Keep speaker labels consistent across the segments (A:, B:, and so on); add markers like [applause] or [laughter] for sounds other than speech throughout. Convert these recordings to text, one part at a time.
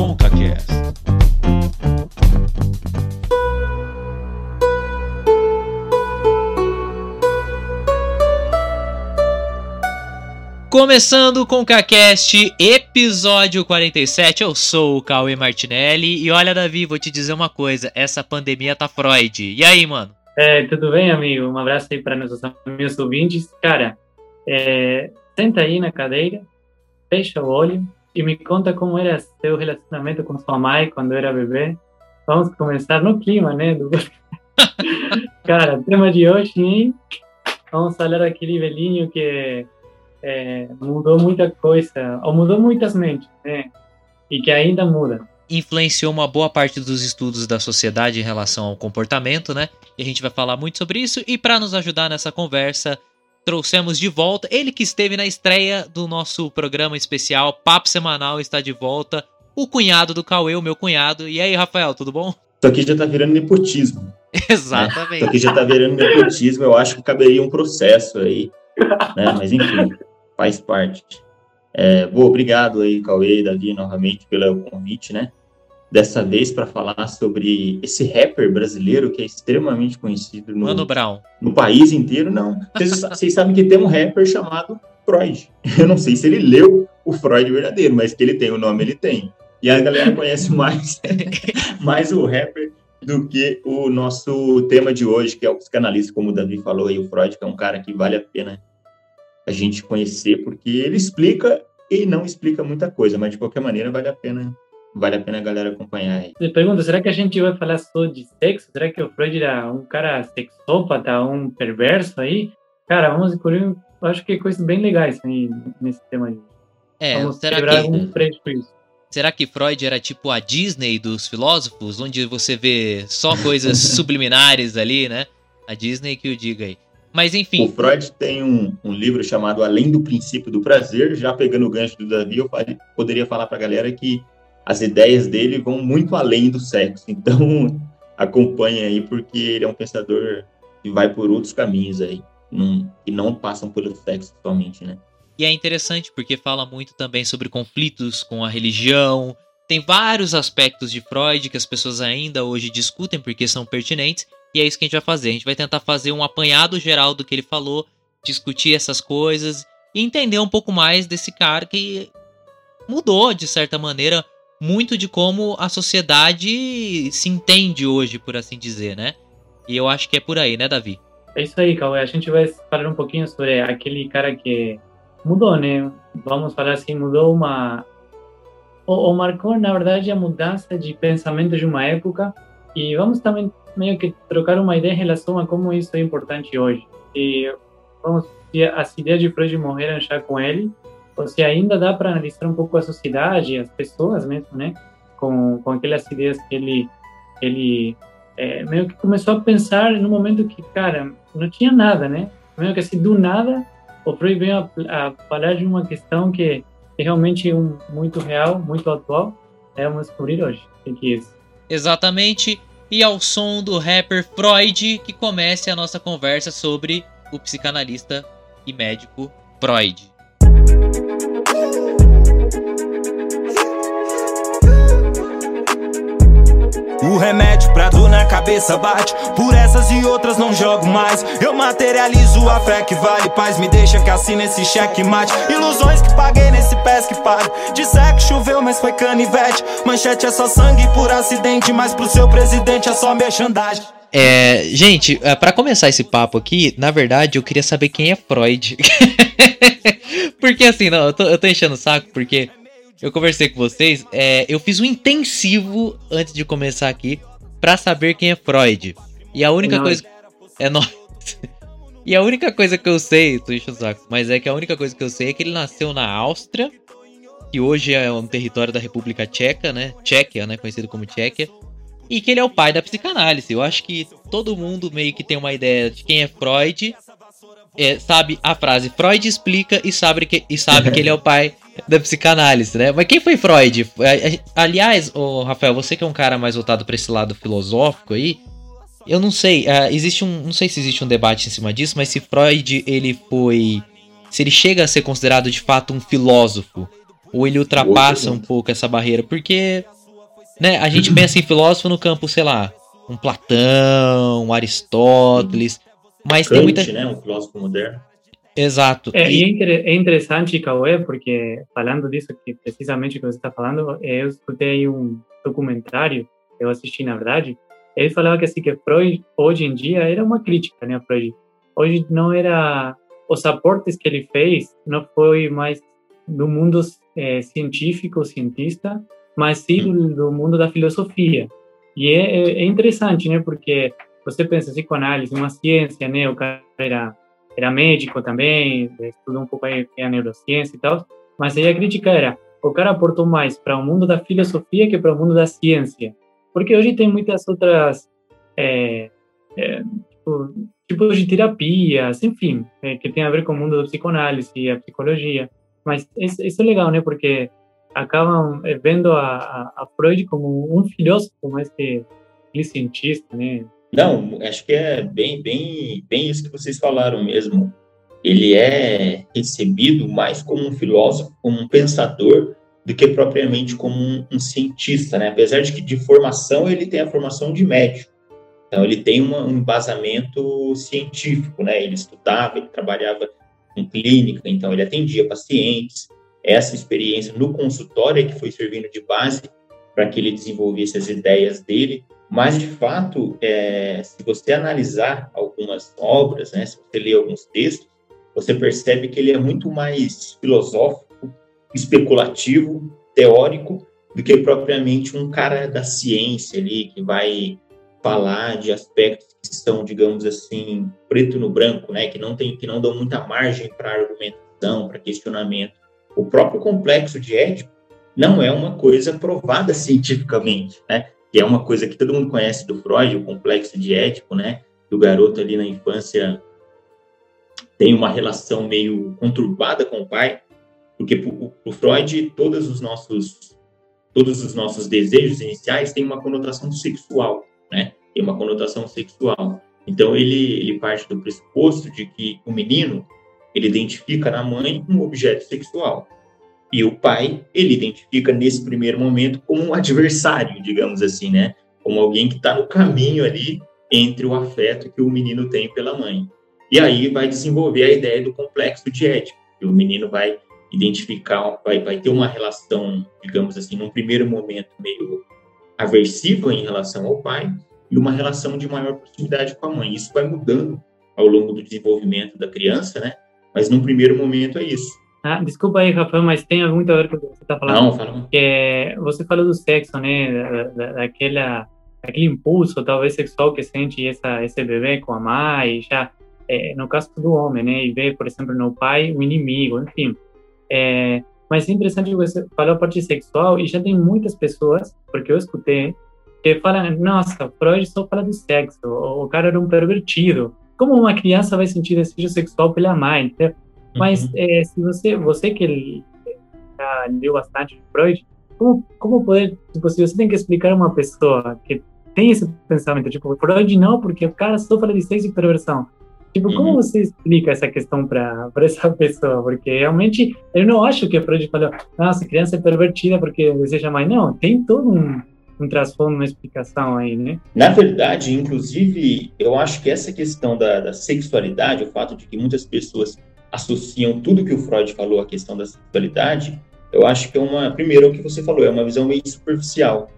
A: ConcaCast. Começando com o CaCast, episódio 47, eu sou o Cauê Martinelli e olha Davi, vou te dizer uma coisa, essa pandemia tá Freud. E aí, mano?
B: É, tudo bem, amigo? Um abraço aí para nossos amigos ouvintes. Cara, é, senta aí na cadeira, fecha o olho e me conta como era seu relacionamento com sua mãe quando era bebê. Vamos começar no clima, né? Do... [laughs] Cara, tema de hoje, hein? Vamos falar daquele velhinho que é, mudou muita coisa, ou mudou muitas mentes, né? E que ainda muda.
A: Influenciou uma boa parte dos estudos da sociedade em relação ao comportamento, né? E a gente vai falar muito sobre isso. E para nos ajudar nessa conversa, trouxemos de volta ele que esteve na estreia do nosso programa especial Papo Semanal está de volta, o cunhado do Cauê, o meu cunhado. E aí, Rafael, tudo bom?
C: Isso aqui já tá virando nepotismo.
A: Exatamente.
C: Né? Isso aqui já tá virando nepotismo. Eu acho que caberia um processo aí. Né? Mas enfim, faz parte. É, bom, obrigado aí, Cauê e Davi, novamente pelo convite, né? Dessa vez para falar sobre esse rapper brasileiro que é extremamente conhecido no,
A: Mano Brown.
C: no país inteiro. Não, vocês, vocês sabem que tem um rapper chamado Freud. [laughs] Eu não sei se ele leu o Freud verdadeiro, mas que ele tem o nome, ele tem. E a galera conhece [laughs] mais, [laughs] mais o rapper do que o nosso tema de hoje, que é o psicanalista, como o Davi falou aí, o Freud, que é um cara que vale a pena a gente conhecer, porque ele explica e não explica muita coisa, mas de qualquer maneira vale a pena vale a pena a galera acompanhar aí.
B: Eu pergunto, será que a gente vai falar só de sexo? Será que o Freud era um cara sexópata, um perverso aí? Cara, vamos eu acho que coisas bem legais aí nesse tema aí.
A: É,
B: vamos
A: será
B: quebrar
A: que,
B: algum por isso.
A: será que Freud era tipo a Disney dos filósofos, onde você vê só coisas [laughs] subliminares ali, né? A Disney que o diga aí. Mas
C: O
A: enfim,
C: Freud tem um, um livro chamado Além do Princípio do Prazer, já pegando o gancho do Davi, eu falei- poderia falar para a galera que as ideias dele vão muito além do sexo, então [laughs] acompanha aí, porque ele é um pensador que vai por outros caminhos aí, que não passam pelo sexo somente, né?
A: E é interessante porque fala muito também sobre conflitos com a religião. Tem vários aspectos de Freud que as pessoas ainda hoje discutem porque são pertinentes. E é isso que a gente vai fazer. A gente vai tentar fazer um apanhado geral do que ele falou, discutir essas coisas e entender um pouco mais desse cara que mudou, de certa maneira, muito de como a sociedade se entende hoje, por assim dizer, né? E eu acho que é por aí, né, Davi?
B: É isso aí, Cauê. A gente vai falar um pouquinho sobre aquele cara que mudou, né? Vamos falar assim, mudou uma... Ou, ou marcou, na verdade, a mudança de pensamento de uma época e vamos também meio que trocar uma ideia em relação a como isso é importante hoje. E vamos, as ideias de Freud morreram já com ele, ou se ainda dá para analisar um pouco a sociedade, as pessoas mesmo, né? Com, com aquelas ideias que ele, ele é, meio que começou a pensar no momento que, cara, não tinha nada, né? Meio que assim, do nada, o Freud veio a, a falar de uma questão que é realmente um, muito real, muito atual. É, vamos descobrir hoje o que é isso.
A: Exatamente. E ao som do rapper Freud, que comece a nossa conversa sobre o psicanalista e médico Freud.
D: O remédio pra dor na cabeça bate. Por essas e outras não jogo mais. Eu materializo a fé que vale. Paz Me deixa que assina esse cheque mate. Ilusões que paguei nesse pés que pago Disser que choveu mas foi canivete. Manchete é só sangue por acidente Mas pro seu presidente é só merchandagem
A: É, gente, é, pra começar esse papo aqui, na verdade eu queria saber quem é Freud. [laughs] porque assim, não, eu tô, eu tô enchendo o saco porque eu conversei com vocês, é, eu fiz um intensivo antes de começar aqui pra saber quem é Freud. E a única
B: Não.
A: coisa. É nóis. [laughs] E a única coisa que eu sei, tô enchendo o saco, mas é que a única coisa que eu sei é que ele nasceu na Áustria, que hoje é um território da República Tcheca, né? Tchequia, né? Conhecido como Tchequia. E que ele é o pai da psicanálise. Eu acho que todo mundo meio que tem uma ideia de quem é Freud. é, sabe a frase Freud explica e sabe que, e sabe que ele é o pai da psicanálise, né? Mas quem foi Freud? Aliás, ô, Rafael, você que é um cara mais voltado para esse lado filosófico aí, eu não sei, ah, existe um, não sei se existe um debate em cima disso, mas se Freud ele foi, se ele chega a ser considerado de fato um filósofo, Ou ele ultrapassa um pouco essa barreira? Porque, né, a gente pensa em filósofo no campo, sei lá, um Platão, um Aristóteles, mas
C: Kant,
A: tem muita...
C: né? Um filósofo moderno.
A: Exato.
B: É,
A: E-
B: é é interessante, Cauê, porque falando disso, que precisamente que você está falando, eu escutei um documentário, eu assisti na verdade, ele falava que assim que Freud hoje em dia era uma crítica, né, Freud. Hoje não era os aportes que ele fez não foi mais do mundo eh, científico, cientista, mas sim do, do mundo da filosofia. E é, é- é interessante, né, porque você pensa psicoanálise, uma ciência, né, o cara era era médico também, estudou um pouco aí a neurociência e tal, mas aí a crítica era, o cara aportou mais para o mundo da filosofia que para o mundo da ciência, porque hoje tem muitas outras é, é, tipo, tipos de terapias, enfim, é, que tem a ver com o mundo da psicoanálise e a psicologia, mas isso, isso é legal, né, porque acabam é, vendo a, a, a Freud como um filósofo mais que aquele cientista, né,
C: Não, acho que é bem, bem, bem isso que vocês falaram mesmo. Ele é recebido mais como um filósofo, como um pensador, do que propriamente como um, um cientista, né? Apesar de que de formação ele tem a formação de médico, então ele tem uma, um embasamento científico, né? Ele estudava, ele trabalhava em clínica, então ele atendia pacientes. Essa experiência no consultório é que foi servindo de base para que ele desenvolvesse as ideias dele mas, de fato, é, se você analisar algumas obras, né, se você ler alguns textos, você percebe que ele é muito mais filosófico, especulativo, teórico, do que propriamente um cara da ciência ali, que vai falar de aspectos que são, digamos assim, preto no branco, né, que não, tem, que não dão muita margem para argumentação, para questionamento. O próprio complexo de Édipo não é uma coisa provada cientificamente, né? Que é uma coisa que todo mundo conhece do Freud, o complexo de Édipo, né? Do garoto ali na infância tem uma relação meio conturbada com o pai, porque o Freud todos os nossos todos os nossos desejos iniciais têm uma conotação sexual, né? Tem uma conotação sexual. Então ele ele parte do pressuposto de que o menino ele identifica na mãe um objeto sexual. E o pai, ele identifica nesse primeiro momento como um adversário, digamos assim, né? Como alguém que está no caminho ali entre o afeto que o menino tem pela mãe. E aí vai desenvolver a ideia do complexo de Édipo, que o menino vai identificar, vai, vai ter uma relação, digamos assim, num primeiro momento meio aversiva em relação ao pai e uma relação de maior proximidade com a mãe. Isso vai mudando ao longo do desenvolvimento da criança, né? Mas num primeiro momento é isso.
B: Ah, desculpa aí, Rafael, mas tem muito a ver com o que você está falando.
C: Não, fala.
B: que você falou do sexo, né, da, da, daquela, aquele impulso talvez sexual que sente essa esse bebê com a mãe, já é, no caso do homem, né, e vê, por exemplo, no pai o inimigo, enfim. É, mas é interessante você falou a parte sexual e já tem muitas pessoas, porque eu escutei, que falam, nossa, Freud só fala de sexo, o, cara era um pervertido. Como uma criança vai sentir desejo sexual pela mãe? Entendeu? Mas
C: Uhum.
B: é, se você, você que já leu bastante Freud, como, como poder, tipo, se você tem que explicar a uma pessoa que tem esse pensamento, tipo, Freud não, porque o cara fala de sexo e perversão. Tipo, como
C: Uhum.
B: você explica essa questão para essa pessoa? Porque realmente eu não acho que Freud falou, nossa, a criança é pervertida porque deseja mais. Não, tem todo um, um transformo, uma explicação aí, né?
C: Na verdade, inclusive, eu acho que essa questão da, da sexualidade, o fato de que muitas pessoas associam tudo que o Freud falou à questão da sexualidade, eu acho que é uma, primeiro, o que você falou, é uma visão meio superficial.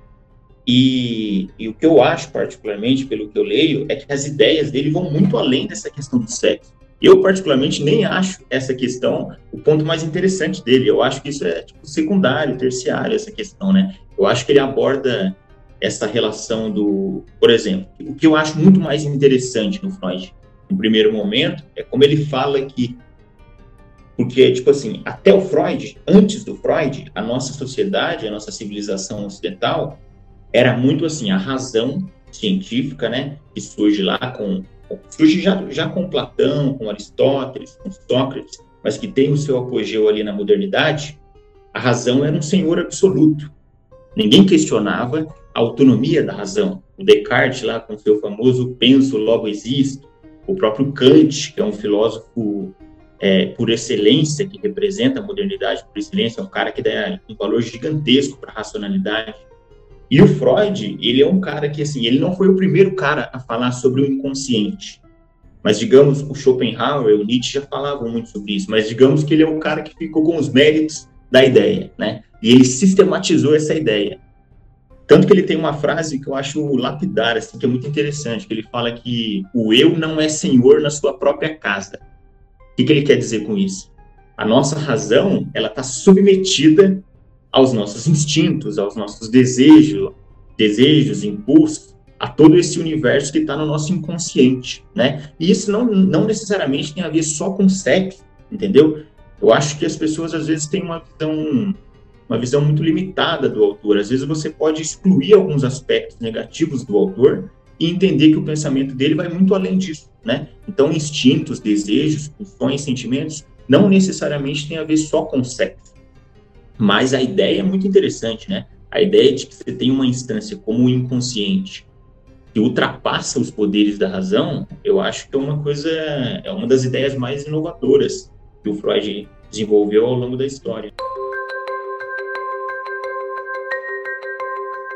C: E, e o que eu acho, particularmente, pelo que eu leio, é que as ideias dele vão muito além dessa questão do sexo. Eu, particularmente, nem acho essa questão o ponto mais interessante dele. Eu acho que isso é tipo, secundário, terciário, essa questão, né? Eu acho que ele aborda essa relação do, por exemplo, o que eu acho muito mais interessante no Freud, no primeiro momento, é como ele fala que, porque, tipo assim, até o Freud, antes do Freud, a nossa sociedade, a nossa civilização ocidental, era muito assim, a razão científica, né, que surge lá com, surge já, já com Platão, com Aristóteles, com Sócrates, mas que tem o seu apogeu ali na modernidade, a razão era um senhor absoluto. Ninguém questionava a autonomia da razão. O Descartes lá com seu famoso penso, logo existo. O próprio Kant, que é um filósofo é, por excelência, que representa a modernidade por excelência, é um cara que dá um valor gigantesco para a racionalidade. E o Freud, ele é um cara que, assim, ele não foi o primeiro cara a falar sobre o inconsciente. Mas, digamos, o Schopenhauer, o Nietzsche já falavam muito sobre isso, mas digamos que ele é o cara que ficou com os méritos da ideia, né? E ele sistematizou essa ideia. Tanto que ele tem uma frase que eu acho lapidar, assim, que é muito interessante, que ele fala que o eu não é senhor na sua própria casa. O que, que ele quer dizer com isso? A nossa razão, ela está submetida aos nossos instintos, aos nossos desejos, desejos, impulsos, a todo esse universo que está no nosso inconsciente, né? E isso não, não necessariamente tem a ver só com sexo, entendeu? Eu acho que as pessoas às vezes têm uma visão uma visão muito limitada do autor. Às vezes você pode excluir alguns aspectos negativos do autor e entender que o pensamento dele vai muito além disso, né? Então, instintos, desejos, pulsões, sentimentos não necessariamente tem a ver só com sexo. Mas a ideia é muito interessante, né? A ideia de que você tem uma instância como o inconsciente que ultrapassa os poderes da razão, eu acho que é uma coisa, é uma das ideias mais inovadoras que o Freud desenvolveu ao longo da história.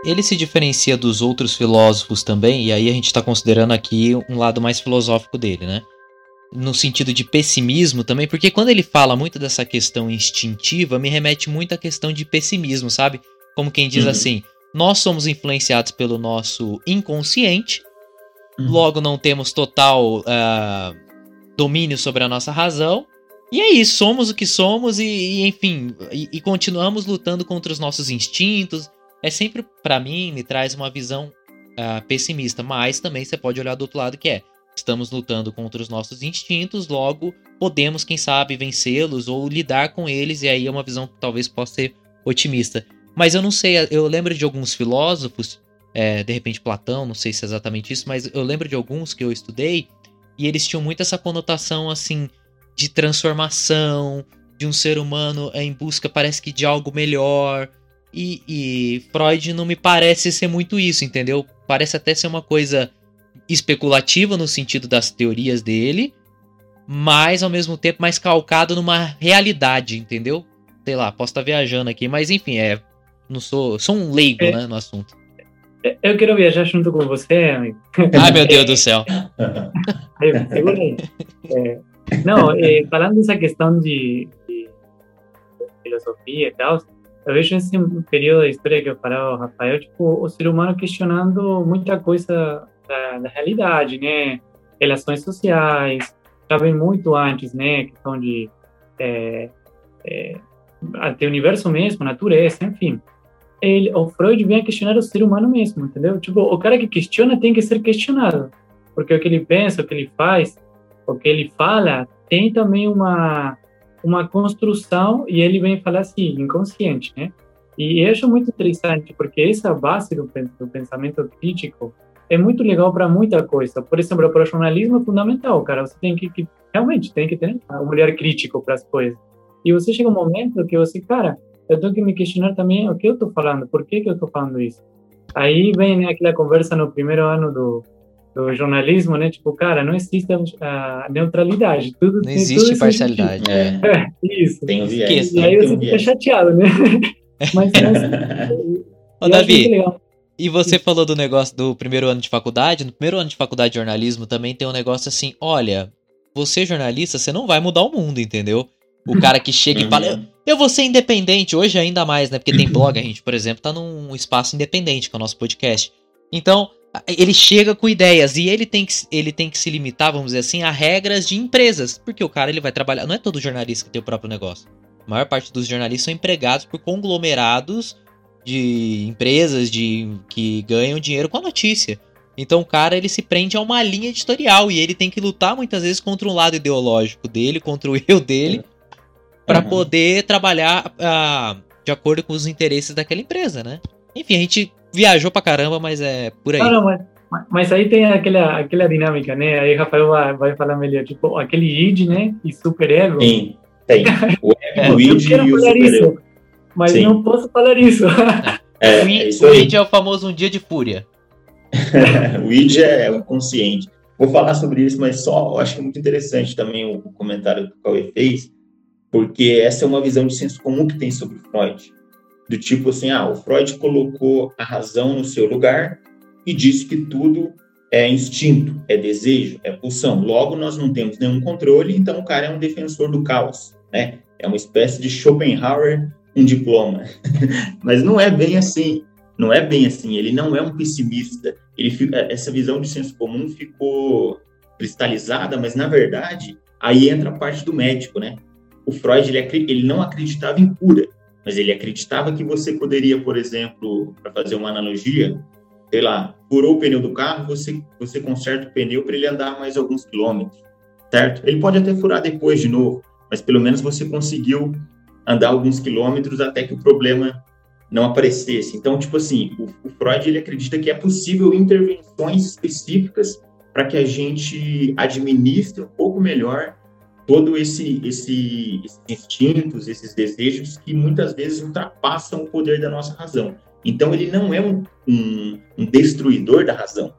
A: Ele se diferencia dos outros filósofos também, e aí a gente está considerando aqui um lado mais filosófico dele, né? No sentido de pessimismo também, porque quando ele fala muito dessa questão instintiva, me remete muito à questão de pessimismo, sabe? Como quem diz uhum. assim: nós somos influenciados pelo nosso inconsciente, uhum. logo não temos total uh, domínio sobre a nossa razão, e é isso, somos o que somos e, e enfim, e, e, continuamos lutando contra os nossos instintos, é sempre, para mim, me traz uma visão uh, pessimista, mas também você pode olhar do outro lado que é, estamos lutando contra os nossos instintos, logo podemos, quem sabe, vencê-los ou lidar com eles, e aí é uma visão que talvez possa ser otimista. Mas eu não sei, eu lembro de alguns filósofos, é, de repente Platão, não sei se é exatamente isso, mas eu lembro de alguns que eu estudei, e eles tinham muito essa conotação, assim, de transformação, de um ser humano em busca, parece que de algo melhor, e, e Freud não me parece ser muito isso, entendeu? Parece até ser uma coisa especulativa no sentido das teorias dele, mas ao mesmo tempo mais calcado numa realidade, entendeu? Sei lá, posso estar viajando aqui, mas enfim, é. Não sou. Sou um leigo, é, né, no assunto.
B: É, eu quero viajar junto com você, amigo. [laughs]
A: Ai, meu Deus do céu. [laughs]
B: segura aí. É, não, é, falando dessa questão de, de filosofia e tal, eu vejo nesse período da história que eu falava, Rafael, tipo, o ser humano questionando muita coisa da, da realidade, né? Relações sociais, já vem muito antes, né? Questão de é, é, até o universo mesmo, natureza, enfim. Ele, o Freud vem a questionar o ser humano mesmo, entendeu? Tipo, o cara que questiona tem que ser questionado, porque o que ele pensa, o que ele faz, o que ele fala, tem também uma uma construção e ele vem falar assim, inconsciente, né? E eu acho muito interessante porque essa base do, do pensamento crítico é muito legal para muita coisa. Por exemplo, o jornalismo é fundamental, cara. Você tem que, que realmente tem que ter um olhar crítico para as coisas. E você chega um momento que você, cara, eu tenho que me questionar também o que eu estou falando, por que que eu estou falando isso. Aí vem né, aquela conversa no primeiro ano do do jornalismo, né? Tipo, cara, não existe a neutralidade. Tudo,
A: não existe tudo parcialidade.
B: É. é. isso.
C: Tem viés.
B: E aí você fica chateado, né? [laughs] Mas, [laughs]
A: Ô, Davi, e você falou do negócio do primeiro ano de faculdade. No primeiro ano de faculdade de jornalismo também tem um negócio assim: olha, você jornalista, você não vai mudar o mundo, entendeu? O cara que chega e fala, uhum. eu vou ser independente, hoje ainda mais, né? Porque tem [laughs] blog, a gente, por exemplo, tá num espaço independente, que é o nosso podcast. Então, ele chega com ideias e ele tem, que, ele tem que se limitar, vamos dizer assim, a regras de empresas. Porque o cara ele vai trabalhar. Não é todo jornalista que tem o próprio negócio. A maior parte dos jornalistas são empregados por conglomerados de empresas de que ganham dinheiro com a notícia. Então o cara ele se prende a uma linha editorial e ele tem que lutar muitas vezes contra um lado ideológico dele, contra o [laughs] eu dele, para uhum. poder trabalhar uh, de acordo com os interesses daquela empresa, né? Enfim, a gente viajou pra caramba, mas é por aí.
B: Não, não, mas, mas aí tem aquela, aquela dinâmica, né? Aí Rafael vai, vai falar melhor, tipo, aquele id, né? E super ego.
C: Sim, tem. O, [laughs]
B: é, o id e o super ego. Mas Sim. não posso falar isso. [laughs]
A: É, o, id, é o famoso um dia de fúria. [laughs]
C: o id é o consciente. vou falar sobre isso, mas só eu acho muito interessante também o, o comentário que o Cauê fez, porque essa é uma visão de senso comum que tem sobre Freud. Do tipo assim, ah, o Freud colocou a razão no seu lugar e disse que tudo é instinto, é desejo, é pulsão. Logo, nós não temos nenhum controle, então o cara é um defensor do caos, né? É uma espécie de Schopenhauer um diploma. [laughs] Mas não é bem assim. Não é bem assim. Ele não é um pessimista. Ele fica, essa visão de senso comum ficou cristalizada, mas na verdade aí entra a parte do médico, né? O Freud ele, ele não acreditava em cura, mas ele acreditava que você poderia, por exemplo, para fazer uma analogia, sei lá, furou o pneu do carro, você você conserta o pneu para ele andar mais alguns quilômetros, certo? Ele pode até furar depois de novo, mas pelo menos você conseguiu andar alguns quilômetros até que o problema não aparecesse. Então, tipo assim, o, o Freud ele acredita que é possível intervenções específicas para que a gente administre um pouco melhor todo esse, esse esses instintos, esses desejos que muitas vezes ultrapassam o poder da nossa razão. Então, ele não é um, um, um destruidor da razão.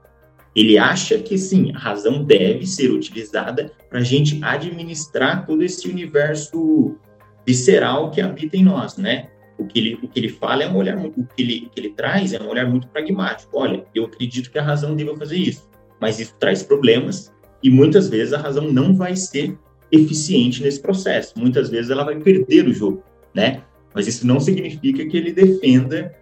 C: Ele acha que sim, a razão deve ser utilizada para a gente administrar todo esse universo visceral que habita em nós, né? O que ele, o que ele fala é um olhar, o que ele, que ele traz é um olhar muito pragmático. Olha, eu acredito que a razão deva fazer isso, mas isso traz problemas e muitas vezes a razão não vai ser eficiente nesse processo. Muitas vezes ela vai perder o jogo, né? Mas isso não significa que ele defenda,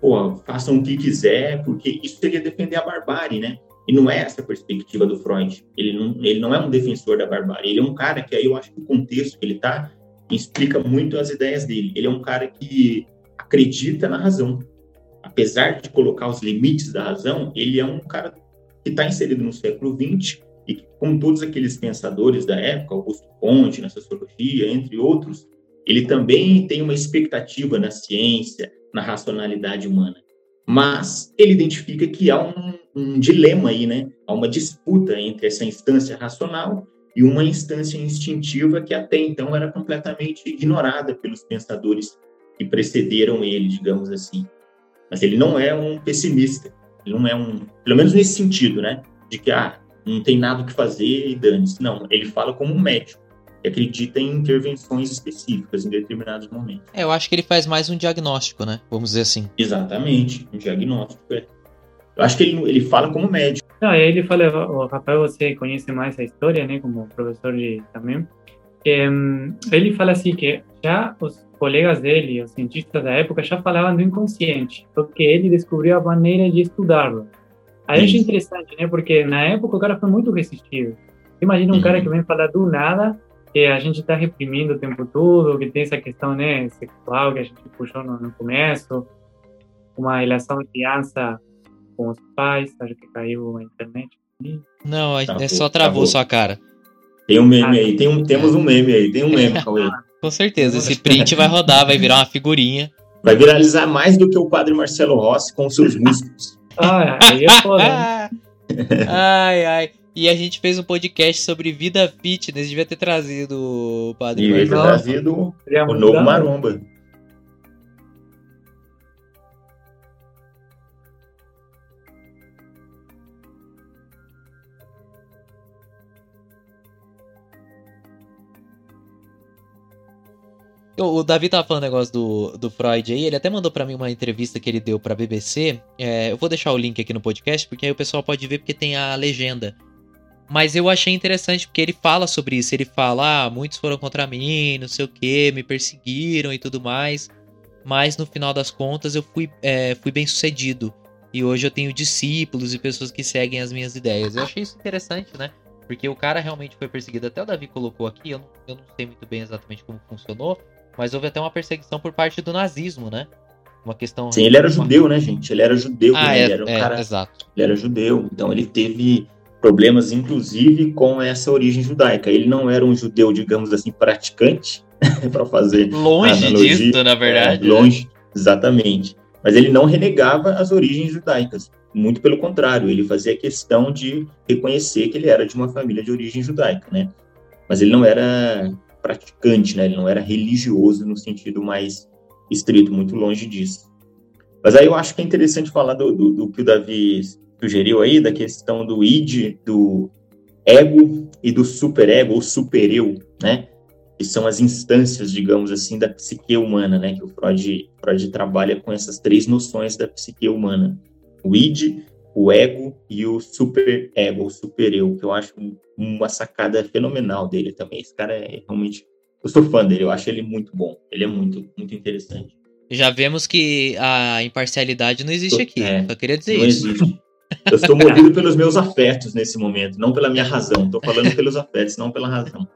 C: pô, façam o que quiser, porque isso seria defender a barbárie, né? E não é essa a perspectiva do Freud. Ele não, ele não é um defensor da barbárie. Ele é um cara que aí eu acho que o contexto que ele está explica muito as ideias dele. Ele é um cara que acredita na razão. Apesar de colocar os limites da razão, ele é um cara que está inserido no século XX e que, como todos aqueles pensadores da época, Augusto Conte, na sociologia, entre outros, ele também tem uma expectativa na ciência, na racionalidade humana. Mas ele identifica que há um, um dilema aí, né? Há uma disputa entre essa instância racional e uma instância instintiva que até então era completamente ignorada pelos pensadores que precederam ele, digamos assim. Mas ele não é um pessimista, ele não é um, pelo menos nesse sentido, né, de que ah, não tem nada o que fazer e dane-se. Não, ele fala como um médico que acredita em intervenções específicas em determinados momentos.
A: É, eu acho que ele faz mais um diagnóstico, né? Vamos dizer assim.
C: Exatamente, um diagnóstico. É. Eu acho que ele, ele fala como médico.
B: Não, e aí ele fala, o Rafael, você conhece mais a história, né, como professor de, também. Um, ele fala assim que já os colegas dele, os cientistas da época, já falavam do inconsciente, porque ele descobriu a maneira de estudá-lo. Aí é interessante, né, porque na época o cara foi muito resistido. Imagina um uhum. cara que vem falar do nada, que a gente está reprimindo o tempo todo, que tem essa questão, né, sexual que a gente puxou no, no começo, uma relação de criança com os pais, acho que caiu a internet.
A: Não, travou, é só travou, travou, sua cara.
C: Tem um meme aí, tem um, temos um meme aí, tem um meme, [laughs] Cauê.
A: com certeza, esse print vai rodar, vai virar uma figurinha.
C: Vai viralizar mais do que o padre Marcelo Rossi com seus [laughs] músculos.
B: Ah, aí é foda. Né? [laughs]
A: ai, ai. E a gente fez um podcast sobre vida fitness, devia ter trazido o padre
C: Devia ter trazido o novo Maromba.
A: O Davi tava falando negócio do, do Freud aí, ele até mandou para mim uma entrevista que ele deu pra BBC. É, eu vou deixar o link aqui no podcast, porque aí o pessoal pode ver porque tem a legenda. Mas eu achei interessante porque ele fala sobre isso. Ele fala, ah, muitos foram contra mim, não sei o que, me perseguiram e tudo mais. Mas no final das contas eu fui, é, fui bem sucedido. E hoje eu tenho discípulos e pessoas que seguem as minhas ideias. Eu achei isso interessante, né? Porque o cara realmente foi perseguido. Até o Davi colocou aqui, eu não, eu não sei muito bem exatamente como funcionou. Mas houve até uma perseguição por parte do nazismo, né? Uma questão.
C: Sim, ele era judeu, né, gente? Ele era judeu.
A: Ah,
C: né?
A: é,
C: ele era um
A: é,
C: cara.
A: Exato.
C: Ele era judeu. Então ele teve problemas, inclusive, com essa origem judaica. Ele não era um judeu, digamos assim, praticante, [laughs] para fazer.
A: Longe analogia. disso, na verdade.
C: É, longe, né? exatamente. Mas ele não renegava as origens judaicas. Muito pelo contrário, ele fazia questão de reconhecer que ele era de uma família de origem judaica, né? Mas ele não era praticante, né? Ele não era religioso no sentido mais estrito, muito longe disso. Mas aí eu acho que é interessante falar do, do, do que o Davi sugeriu aí, da questão do id, do, ego e do superego, ou supereu, né? Que são as instâncias, digamos assim, da psique humana, né? Que o Freud, Freud trabalha com essas três noções da psique humana. O id, o ego e o superego, o supereu, que eu acho uma sacada fenomenal dele também. Esse cara é realmente... Eu sou fã dele, eu acho ele muito bom. Ele é muito, muito interessante.
A: Já vemos que a imparcialidade não existe aqui. É, só queria dizer
C: não
A: isso.
C: Existe. Eu estou movido pelos meus afetos nesse momento, não pela minha razão. Estou falando pelos afetos, não pela razão.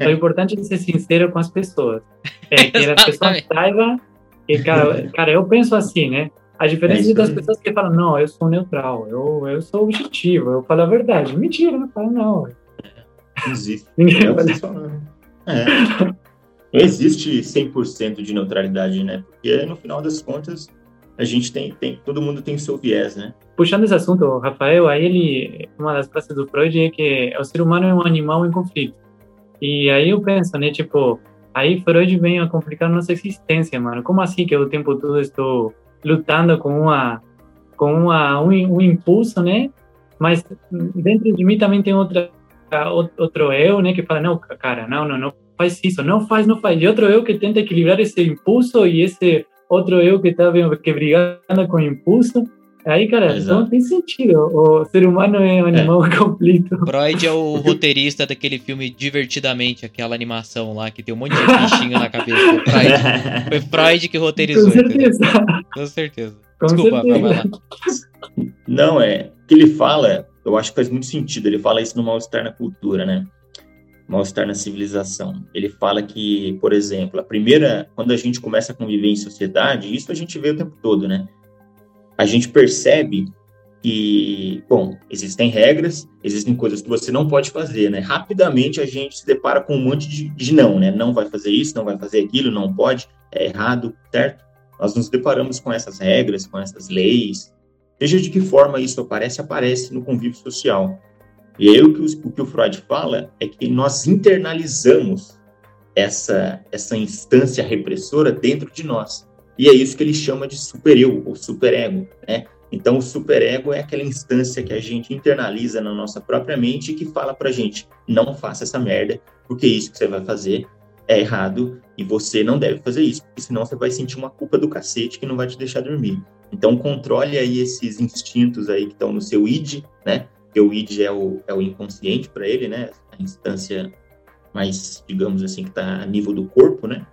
B: É importante ser sincero com as pessoas. É que as pessoas saibam que, cara, cara, eu penso assim, né? A diferença é das pessoas que falam, não, eu sou neutral, eu, eu sou objetivo, eu falo a verdade. Mentira, não falo não.
C: Não existe. [laughs] Ninguém é, é. Não existe 100% de neutralidade, né? Porque no final das contas, a gente tem, tem, todo mundo tem o seu viés, né?
B: Puxando esse assunto, Rafael, aí ele, uma das frases do Freud é que o ser humano é um animal em conflito. E aí eu penso, né, tipo, aí Freud vem a complicar nossa existência, mano. Como assim que eu o tempo todo estou lutando com uma com uma um, um impulso, né? Mas dentro de mim também tem outra outro eu, né, que fala não, cara, não, não, não faz isso, não faz, não faz. E outro eu que tenta equilibrar esse impulso e esse outro eu que está que brigando com o impulso. Aí, cara, Exato. não tem sentido. O ser humano é um animal [laughs] é. conflito.
A: Freud é o [laughs] roteirista daquele filme Divertidamente, aquela animação lá que tem um monte de bichinho na cabeça. Freud. [laughs] Foi Freud que roteirizou.
B: Com certeza.
A: Com certeza.
B: Com Desculpa, certeza.
C: Não, é. O que ele fala, eu acho que faz muito sentido. Ele fala isso no mal-estar na cultura, né? mal-estar na civilização. Ele fala que, por exemplo, a primeira, quando a gente começa a conviver em sociedade, isso a gente vê o tempo todo, né? A gente percebe que, bom, existem regras, existem coisas que você não pode fazer, né? Rapidamente a gente se depara com um monte de, de não, né? Não vai fazer isso, não vai fazer aquilo, não pode, é errado, certo? Nós nos deparamos com essas regras, com essas leis. Seja de que forma isso aparece, aparece no convívio social. E aí o que o, o que o Freud fala é que nós internalizamos essa, essa instância repressora dentro de nós. E é isso que ele chama de supereu, ou superego, né? Então, o superego é aquela instância que a gente internaliza na nossa própria mente e que fala pra gente, não faça essa merda, porque isso que você vai fazer é errado e você não deve fazer isso, porque senão você vai sentir uma culpa do cacete que não vai te deixar dormir. Então, controle aí esses instintos aí que estão no seu id, né? porque o id é o, é o inconsciente para ele, né? A instância mais, digamos assim, que está a nível do corpo, né?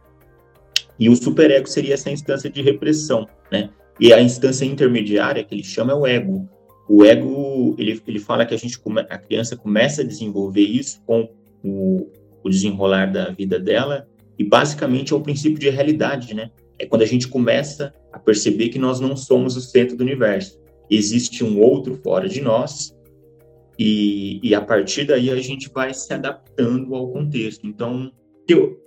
C: E o superego seria essa instância de repressão, né? E a instância intermediária que ele chama é o ego. O ego, ele, ele fala que a gente come, a criança começa a desenvolver isso com o, o desenrolar da vida dela e basicamente é o princípio de realidade, né? É quando a gente começa a perceber que nós não somos o centro do universo. Existe um outro fora de nós e, e a partir daí a gente vai se adaptando ao contexto. Então,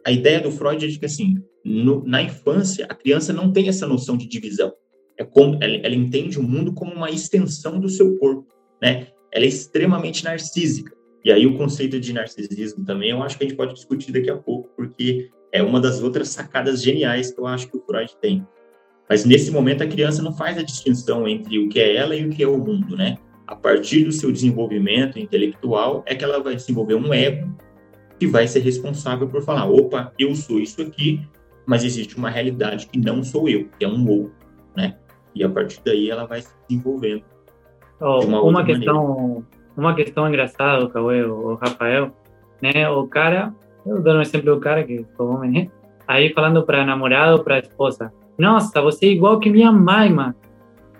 C: a ideia do Freud é de que, assim, no, na infância, a criança não tem essa noção de divisão. É como, ela, ela entende o mundo como uma extensão do seu corpo, né? Ela é extremamente narcísica. E aí o conceito de narcisismo também, eu acho que a gente pode discutir daqui a pouco, porque é uma das outras sacadas geniais que eu acho que o Freud tem. Mas nesse momento a criança não faz a distinção entre o que é ela e o que é o mundo, né? a partir do seu desenvolvimento intelectual, é que ela vai desenvolver um ego que vai ser responsável por falar: opa, eu sou isso aqui, mas existe uma realidade que não sou eu, que é um outro, né? E a partir daí ela vai se desenvolvendo.
B: Oh, de uma, uma questão, maneira. uma questão engraçada, Cauê, o Rafael, né? O cara, eu dou um exemplo do cara que é homem, né? Aí falando para namorado para esposa, nossa, você é igual que minha mãe, mano.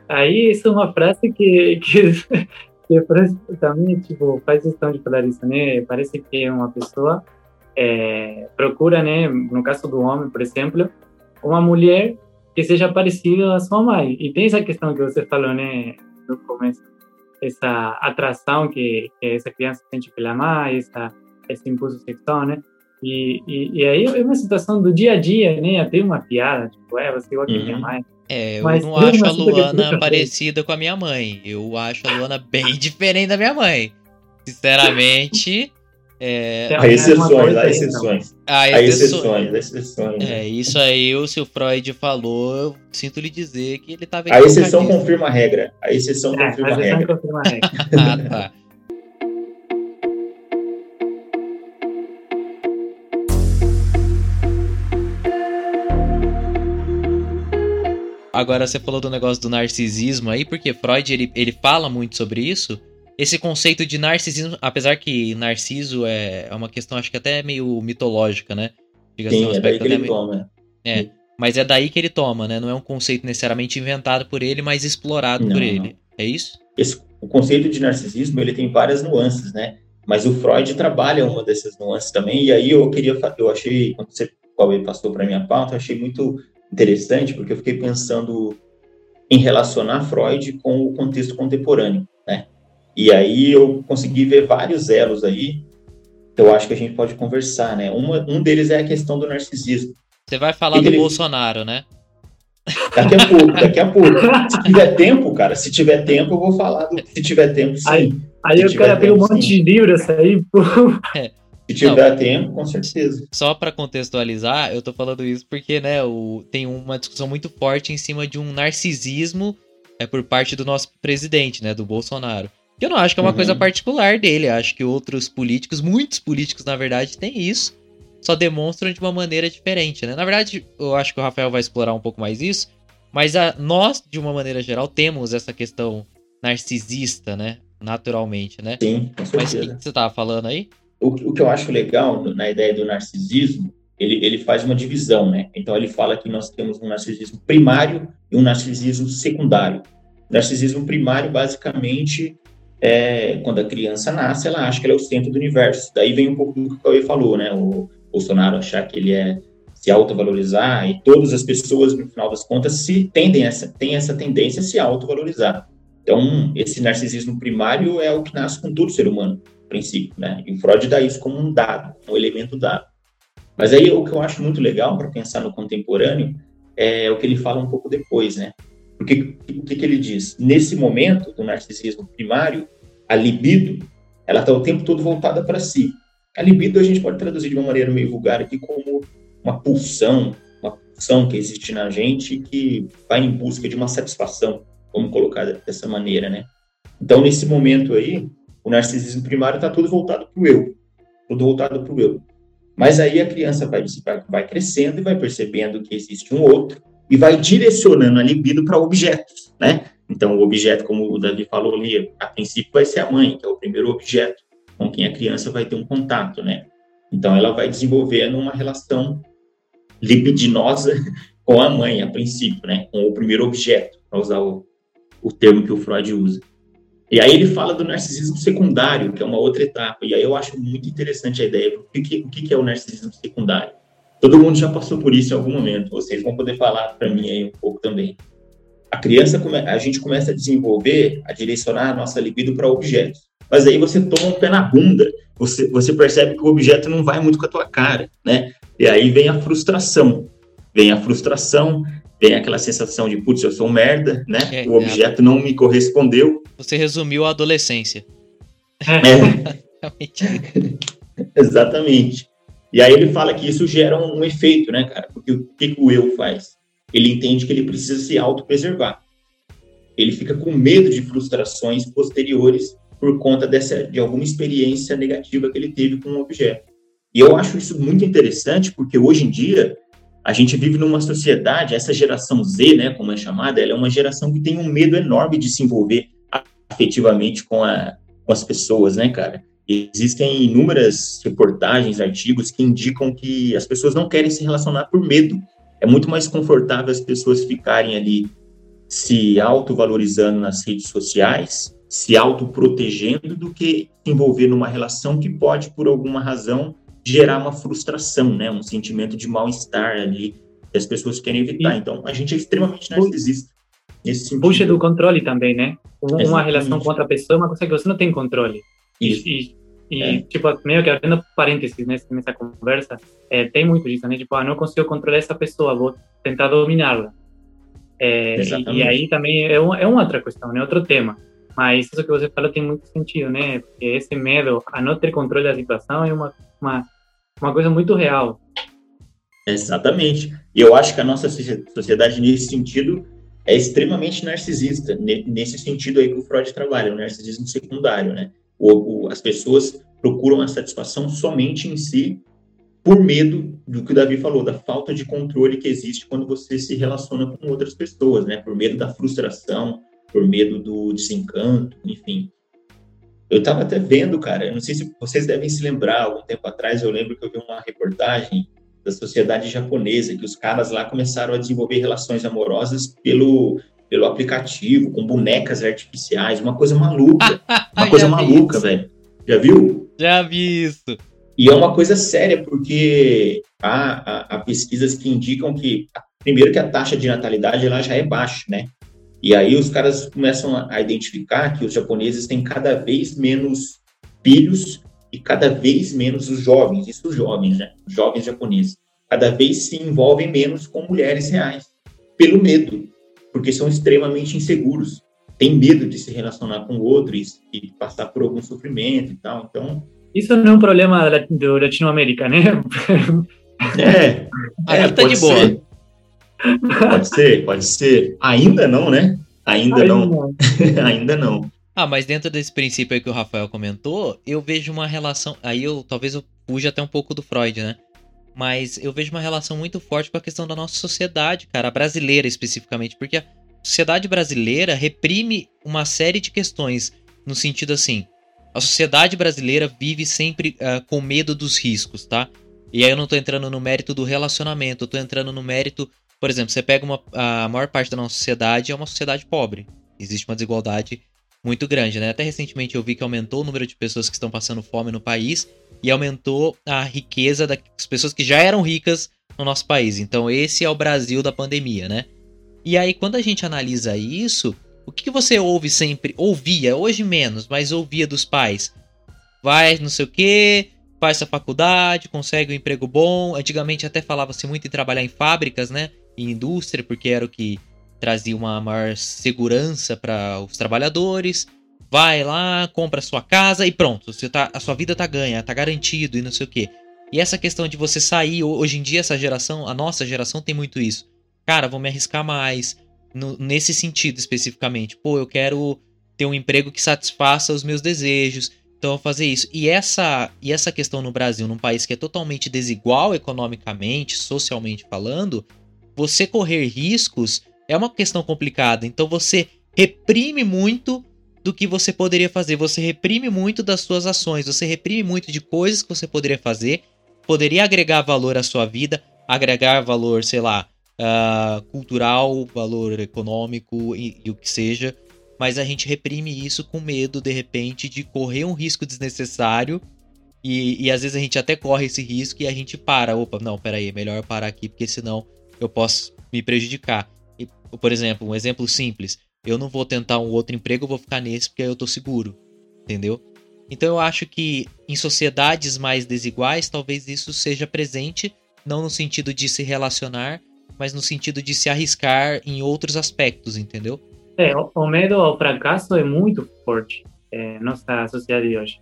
B: Aí isso é uma frase que, [laughs] que, que também tipo, faz questão de falar isso, né? Parece que uma pessoa é, procura, né, no caso do homem, por exemplo, uma mulher que seja parecida à sua mãe. E tem essa questão que você falou, né, no começo, essa atração que, que essa criança sente pela mãe, essa, esse impulso sexual, né? E, e, e, aí é uma situação do dia a dia, né? Tem uma piada, tipo, é, você igual que uhum. minha mãe.
A: É, eu Mas não acho a Luana parecida com a minha mãe. Eu acho a Luana bem [laughs] diferente da minha mãe. Sinceramente. É,
C: há exceções, há exceções. Há exceções, exceções.
A: É, isso aí, o seu Freud falou, eu sinto lhe dizer que ele estava...
C: A exceção confirma a regra. A exceção é, confirma a, a regra. Confirma a regra. [laughs] ah, tá.
A: Agora você falou do negócio do narcisismo aí, porque Freud ele, ele fala muito sobre isso, esse conceito de narcisismo, apesar que narciso é, é uma questão, acho que até meio mitológica, né?
C: Diga Sim, assim, um é daí que ele meio... toma.
A: É, mas é daí que ele toma, né? Não é um conceito necessariamente inventado por ele, mas explorado não, por ele. Não. É isso?
C: Esse, o conceito de narcisismo, ele tem várias nuances, né? Mas o Freud trabalha uma dessas nuances também, e aí eu queria, eu achei, quando você passou para minha pauta, eu achei muito interessante, porque eu fiquei pensando em relacionar Freud com o contexto contemporâneo, né? E aí eu consegui ver vários elos aí, que eu acho que a gente pode conversar, né? Uma, um deles é a questão do narcisismo.
A: Você vai falar do ele... Bolsonaro, né?
C: Daqui a pouco, [laughs] daqui a pouco. Se tiver tempo, cara, se tiver tempo, eu vou falar do. Se tiver tempo, sim.
B: Aí, aí o cara tem um monte sim. de livros aí, pô.
C: É. Se tiver Não, tempo, com certeza.
A: Só para contextualizar, eu tô falando isso porque, né, o, tem uma discussão muito forte em cima de um narcisismo é, por parte do nosso presidente, né, do Bolsonaro. Que eu não acho que é uma uhum. coisa particular dele, acho que outros políticos, muitos políticos, na verdade, têm isso, só demonstram de uma maneira diferente, né? Na verdade, eu acho que o Rafael vai explorar um pouco mais isso, mas a, nós, de uma maneira geral, temos essa questão narcisista, né? Naturalmente, né?
C: Sim, com certeza.
A: Mas o que você tava falando aí?
C: o, o que eu acho legal na ideia do narcisismo, ele, ele faz uma divisão, né? Então ele fala que nós temos um narcisismo primário e um narcisismo secundário. O narcisismo primário, basicamente, é quando a criança nasce, ela acha que ela é o centro do universo. Daí vem um pouco do que o Cauê falou, né? O Bolsonaro achar que ele é se autovalorizar e todas as pessoas, no final das contas, se tendem essa, têm essa tendência a se autovalorizar. Então, esse narcisismo primário é o que nasce com todo ser humano princípio, né? E o Freud dá isso como um dado, um elemento dado. Mas aí o que eu acho muito legal para pensar no contemporâneo é o que ele fala um pouco depois, né? Porque o que, que ele diz? Nesse momento do narcisismo primário, a libido, ela está o tempo todo voltada para si. A libido a gente pode traduzir de uma maneira meio vulgar aqui como uma pulsão, uma pulsão que existe na gente que vai em busca de uma satisfação, vamos colocar dessa maneira, né? Então, nesse momento aí, o narcisismo primário está tudo voltado para o eu, tudo voltado para o eu. Mas aí a criança vai, vai crescendo e vai percebendo que existe um outro e vai direcionando a libido para objetos, né? Então, o objeto, como o Davi falou ali, a princípio vai ser a mãe, que é o primeiro objeto com quem a criança vai ter um contato, né? Então, ela vai desenvolvendo uma relação libidinosa [laughs] com a mãe, a princípio, né? Com o primeiro objeto, para usar o, o termo que o Freud usa. E aí ele fala do narcisismo secundário, que é uma outra etapa. E aí eu acho muito interessante a ideia. O que, o que é o narcisismo secundário? Todo mundo já passou por isso em algum momento. Vocês vão poder falar para mim aí um pouco também. A criança, a gente começa a desenvolver, a direcionar a nossa libido para objetos. Mas aí você toma um pé na bunda. Você, você percebe que o objeto não vai muito com a tua cara, né? E aí vem a frustração. Vem a frustração, vem aquela sensação de, putz, eu sou um merda, né? É, o objeto é. não me correspondeu.
A: Você resumiu a adolescência.
C: É. [laughs] [laughs] Exatamente. E aí ele fala que isso gera um, um efeito, né, cara? Porque o que, que o eu faz? Ele entende que ele precisa se autopreservar. Ele fica com medo de frustrações posteriores por conta dessa, de alguma experiência negativa que ele teve com um objeto. E eu acho isso muito interessante, porque hoje em dia a gente vive numa sociedade, essa geração Z, né, como é chamada, ela é uma geração que tem um medo enorme de se envolver afetivamente com, a, com as pessoas, né, cara? Existem inúmeras reportagens, artigos que indicam que as pessoas não querem se relacionar por medo. É muito mais confortável as pessoas ficarem ali se autovalorizando nas redes sociais, se autoprotegendo, do que se envolver numa relação que pode, por alguma razão, gerar uma frustração, né? Um sentimento de mal-estar ali que as pessoas querem evitar. E, então, a gente é extremamente narcisista.
B: Puxa do controle também, né? Uma Exatamente. relação com outra pessoa é uma coisa que você não tem controle. E, e é. tipo, meio que abrindo parênteses nessa, nessa conversa, é, tem muito disso, né? Tipo, ah, não consigo controlar essa pessoa, vou tentar dominá-la. É, e, e, aí também é, um, é uma outra questão, né? Outro tema. Mas isso que você falou tem muito sentido, né? Porque esse medo a não ter controle da situação é uma, uma uma coisa muito real.
C: Exatamente. E eu acho que a nossa sociedade, nesse sentido, é extremamente narcisista, nesse sentido aí que o Freud trabalha, o narcisismo secundário, né? O, o, as pessoas procuram a satisfação somente em si, por medo do que o Davi falou, da falta de controle que existe quando você se relaciona com outras pessoas, né? Por medo da frustração, por medo do desencanto, enfim. Eu estava até vendo, cara, eu não sei se vocês devem se lembrar, algum tempo atrás eu lembro que eu vi uma reportagem da sociedade japonesa, que os caras lá começaram a desenvolver relações amorosas pelo, pelo aplicativo, com bonecas artificiais, uma coisa maluca. [laughs] Uma coisa maluca, velho. Já viu?
A: Já vi isso.
C: E é uma coisa séria, porque há, há, há pesquisas que indicam que, primeiro, que a taxa de natalidade ela já é baixa, né? E aí os caras começam a identificar que os japoneses têm cada vez menos filhos e cada vez menos os jovens, isso os jovens, né? Os jovens japoneses, cada vez se envolvem menos com mulheres reais, pelo medo, porque são extremamente inseguros, têm medo de se relacionar com o outro e, e passar por algum sofrimento e tal. Então,
B: isso não é um problema do Latinoamérica, né? [laughs]
C: É, é tá de boa. Ser. Pode ser, pode ser. Ainda não, né? Ainda, Ainda não. não. [laughs] Ainda não.
A: Ah, mas dentro desse princípio aí que o Rafael comentou, eu vejo uma relação. Aí eu talvez eu fuja até um pouco do Freud, né? Mas eu vejo uma relação muito forte com a questão da nossa sociedade, cara, brasileira especificamente, porque a sociedade brasileira reprime uma série de questões no sentido assim. A sociedade brasileira vive sempre uh, com medo dos riscos, tá? E aí eu não tô entrando no mérito do relacionamento, eu tô entrando no mérito por exemplo, você pega uma, a maior parte da nossa sociedade é uma sociedade pobre. Existe uma desigualdade muito grande, né? Até recentemente eu vi que aumentou o número de pessoas que estão passando fome no país e aumentou a riqueza das pessoas que já eram ricas no nosso país. Então esse é o Brasil da pandemia, né? E aí quando a gente analisa isso, o que, que você ouve sempre? Ouvia, hoje menos, mas ouvia dos pais. Vai não sei o quê, faz a faculdade, consegue um emprego bom. Antigamente até falava-se muito em trabalhar em fábricas, né? em indústria, porque era o que trazia uma maior segurança para os trabalhadores. Vai lá, compra sua casa e pronto, você tá, a sua vida tá ganha, tá garantido e não sei o que. E essa questão de você sair, hoje em dia essa geração, a nossa geração tem muito isso. Cara, vou me arriscar mais, no, nesse sentido especificamente. Pô, eu quero ter um emprego que satisfaça os meus desejos. Então eu vou fazer isso. E essa, e essa questão no Brasil, num país que é totalmente desigual economicamente, socialmente falando, você correr riscos é uma questão complicada. Então você reprime muito do que você poderia fazer. Você reprime muito das suas ações. Você reprime muito de coisas que você poderia fazer. Poderia agregar valor à sua vida, agregar valor, sei lá, uh, cultural, valor econômico e, e o que seja. Mas a gente reprime isso com medo, de repente, de correr um risco desnecessário. E, e às vezes a gente até corre esse risco e a gente para. Opa, não, peraí, é melhor parar aqui, porque senão eu posso me prejudicar. Por exemplo, um exemplo simples. Eu não vou tentar um outro emprego, eu vou ficar nesse porque eu tô seguro. Entendeu? Então eu acho que em sociedades mais desiguais, talvez isso seja presente, não no sentido de se relacionar, mas no sentido de se arriscar em outros aspectos, entendeu?
B: É, o medo ao fracasso é muito forte é, nossa sociedade hoje.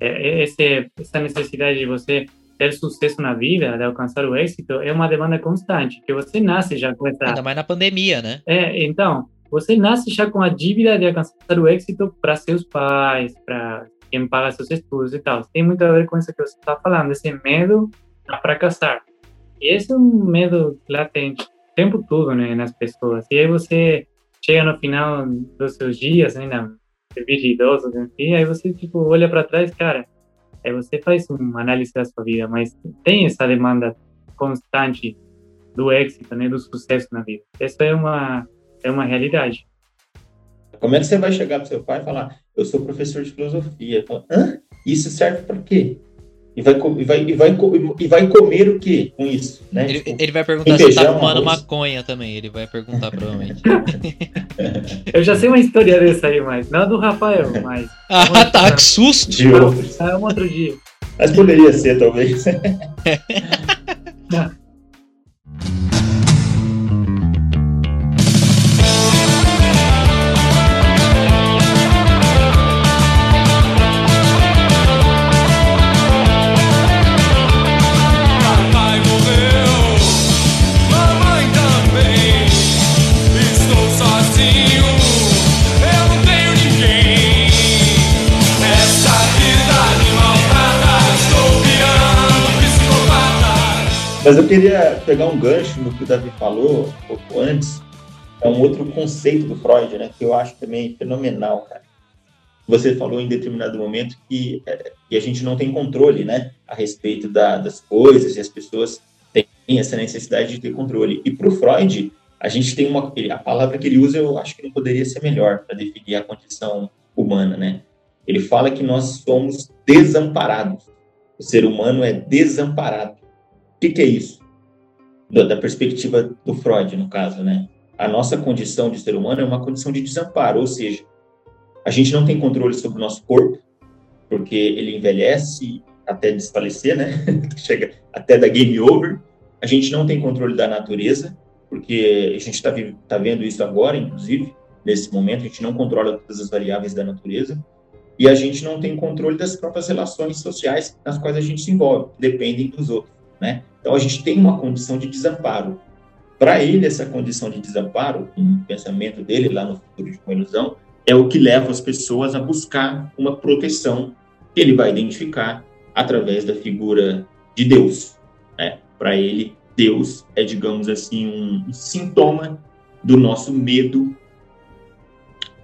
B: É, é esse, essa necessidade de você ter sucesso na vida, de alcançar o êxito, é uma demanda constante, que você nasce já com essa...
A: Ainda mais na pandemia, né?
B: É, então, você nasce já com a dívida de alcançar o êxito para seus pais, para quem paga seus estudos e tal. Tem muito a ver com isso que você está falando, esse medo a fracassar. E esse é um medo latente, o tempo todo, né, nas pessoas. E aí você chega no final dos seus dias, né, na idoso, enfim, aí você, tipo, olha para trás, cara, Aí você faz uma análise da sua vida, mas tem essa demanda constante do êxito, né, do sucesso na vida. Essa é uma é uma realidade.
C: Como é que você vai chegar para seu pai e falar: "Eu sou professor de filosofia"? Fala, Hã? Isso serve para quê? E vai, e, vai, e, vai, e vai comer o que com isso? Né?
A: Ele, tipo, ele vai perguntar se tá fumando arroz. maconha também. Ele vai perguntar, [laughs] provavelmente.
B: Eu já sei uma história dessa aí, mas não do Rafael, mas. [laughs]
A: Ah, tá, que susto!
C: De outro.
B: É um outro dia.
C: Mas poderia ser, talvez. [laughs] Mas eu queria pegar um gancho no que o Davi falou um pouco antes. É um outro conceito do Freud, né? Que eu acho também fenomenal, cara. Você falou em determinado momento que, é, que a gente não tem controle, né? A respeito da, das coisas e as pessoas têm essa necessidade de ter controle. E para o Freud, a gente tem uma. A palavra que ele usa eu acho que não poderia ser melhor para definir a condição humana, né? Ele fala que nós somos desamparados. O ser humano é desamparado que, que é isso? Da, da, perspectiva do Freud, no caso, né? A nossa condição de ser humano é uma condição de desamparo, ou seja, a gente não tem controle sobre o nosso corpo, porque ele envelhece até desfalecer, né? [laughs] Chega até da game over. A gente não tem controle da natureza, porque a gente está tá vendo isso agora, inclusive, nesse momento, a gente não controla todas as variáveis da natureza. E a gente não tem controle das próprias relações sociais nas quais a gente se envolve, dependem dos outros, né? Então, a gente tem uma condição de desamparo. Para ele, essa condição de desamparo, o pensamento dele lá no futuro de uma ilusão, é o que leva as pessoas a buscar uma proteção que ele vai identificar através da figura de Deus. Né? Para ele, Deus é, digamos assim, um sintoma do nosso medo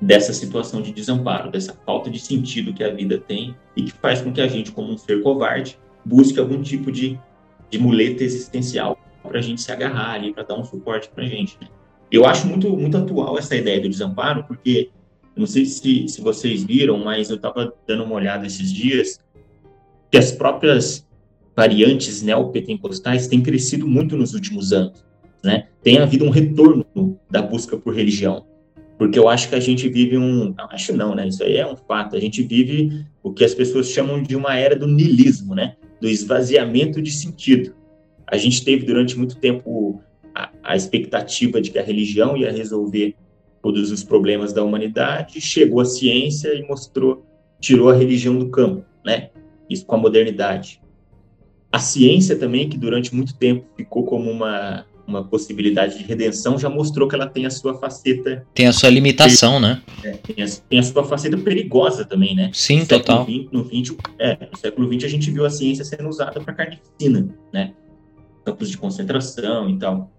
C: dessa situação de desamparo, dessa falta de sentido que a vida tem e que faz com que a gente, como um ser covarde, busque algum tipo de de muleta existencial para a gente se agarrar ali, para dar um suporte para a gente. Né? Eu acho muito, muito atual essa ideia do desamparo, porque não sei se, se vocês viram, mas eu estava dando uma olhada esses dias que as próprias variantes neopentecostais têm crescido muito nos últimos anos. Né? Tem havido um retorno da busca por religião, porque eu acho que a gente vive um, acho não, né? Isso aí é um fato. A gente vive o que as pessoas chamam de uma era do niilismo, né? Do esvaziamento de sentido. A gente teve durante muito tempo a, a expectativa de que a religião ia resolver todos os problemas da humanidade, chegou a ciência e mostrou, tirou a religião do campo, né? Isso com a modernidade. A ciência também, que durante muito tempo ficou como uma, uma possibilidade de redenção, já mostrou que ela tem a sua faceta.
A: Tem a sua limitação, né?
C: É, tem, a, tem, a, sua faceta perigosa também, né?
A: Sim, no total.
C: 20, no, 20, é, no século XX a gente viu a ciência sendo usada para carnificina, né? Campos de concentração e tal.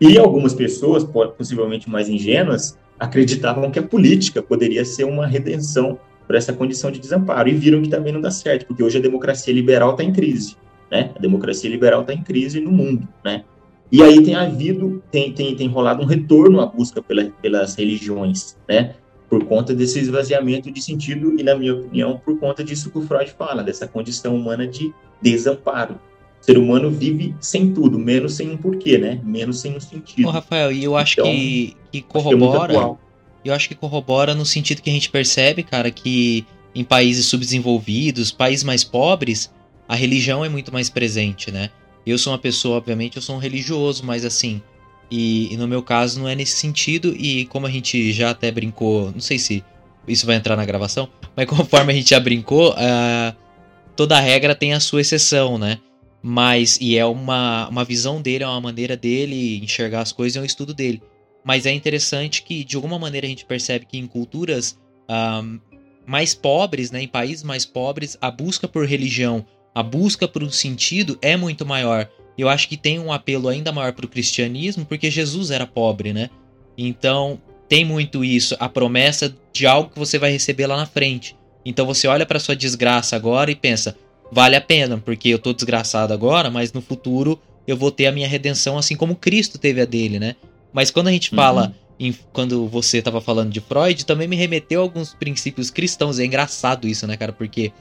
C: E algumas pessoas, possivelmente mais ingênuas, acreditavam que a política poderia ser uma redenção para essa condição de desamparo e viram que também não dá certo, porque hoje a democracia liberal está em crise, né? A democracia liberal está em crise no mundo, né? E aí tem havido, tem, tem, tem rolado um retorno à busca pela, pelas religiões, né? Por conta desse esvaziamento de sentido e, na minha opinião, por conta disso que o Freud fala, dessa condição humana de desamparo. O ser humano vive sem tudo, menos sem um porquê, né? Menos sem um sentido. Ô,
A: Rafael, e eu acho então, que, que corrobora. Acho que é eu acho que corrobora no sentido que a gente percebe, cara, que em países subdesenvolvidos, países mais pobres, a religião é muito mais presente, né? Eu sou uma pessoa, obviamente, eu sou um religioso, mas assim, e, e, no meu caso não é nesse sentido, e como a gente já até brincou, não sei se isso vai entrar na gravação, [laughs] mas conforme a gente já brincou, uh, toda regra tem a sua exceção, né? Mas, e é uma, uma visão dele, é uma maneira dele enxergar as coisas, é um estudo dele. Mas é interessante que, de alguma maneira, a gente percebe que em culturas um, mais pobres, né, em países mais pobres, a busca por religião, a busca por um sentido é muito maior. Eu acho que tem um apelo ainda maior para o cristianismo, porque Jesus era pobre, né? Então, tem muito isso, a promessa de algo que você vai receber lá na frente. Então você olha para sua desgraça agora e pensa, vale a pena, porque eu tô desgraçado agora, mas no futuro eu vou ter a minha redenção assim como Cristo teve a dele, né? Mas quando a gente fala, uhum. em, quando você estava falando de Freud, também me remeteu a alguns princípios cristãos. É engraçado isso, né, cara? Porque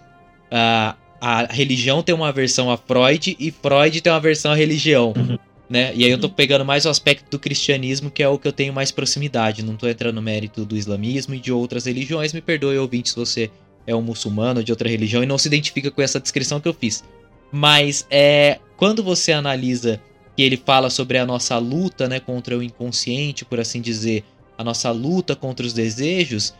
A: uh, a religião tem uma versão a Freud e Freud tem uma versão a religião. Uhum. Né? E aí eu tô pegando mais o aspecto do cristianismo, que é o que eu tenho mais proximidade. Não tô entrando no mérito do islamismo e de outras religiões. Me perdoe, ouvinte, se você é um muçulmano de outra religião e não se identifica com essa descrição que eu fiz. Mas é quando você analisa que ele fala sobre a nossa luta, né, contra o inconsciente, por assim dizer, a nossa luta contra os desejos,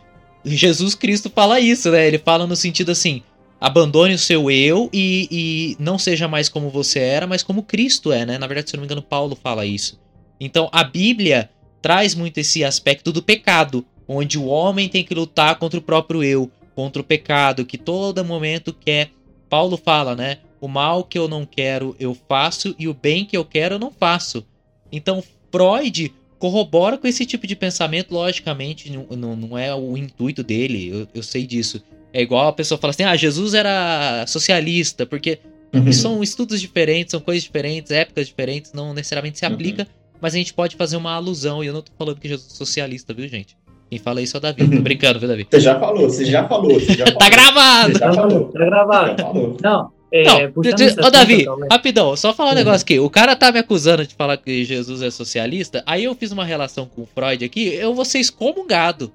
A: Jesus Cristo fala isso, né? Ele fala no sentido assim: abandone o seu eu e, e não seja mais como você era, mas como Cristo é, né? Na verdade, se eu não me engano, Paulo fala isso. Então, a Bíblia traz muito esse aspecto do pecado, onde o homem tem que lutar contra o próprio eu, contra o pecado, que todo momento quer. Paulo fala, né? o mal que eu não quero eu faço e o bem que eu quero eu não faço. Então Freud corrobora com esse tipo de pensamento, logicamente, não, não é o intuito dele, eu, eu sei disso. É igual a pessoa fala assim: ah, Jesus era socialista, porque uhum. são estudos diferentes, são coisas diferentes, épocas diferentes, não necessariamente se uhum. aplica, uhum. mas a gente pode fazer uma alusão, e eu não tô falando que Jesus é socialista, viu, gente? Quem fala isso é o Davi. Tô brincando, viu, Davi?
C: Você já falou, você já falou. Você já [laughs]
A: tá falou. tá gravado!
B: Você já falou. Tá gravado. Falou. Não, é,
A: não, ô Davi, rapidão, só falar um negócio aqui. O cara tá me acusando de falar que Jesus é socialista, aí eu fiz uma relação com o Freud aqui, eu vou ser excomungado.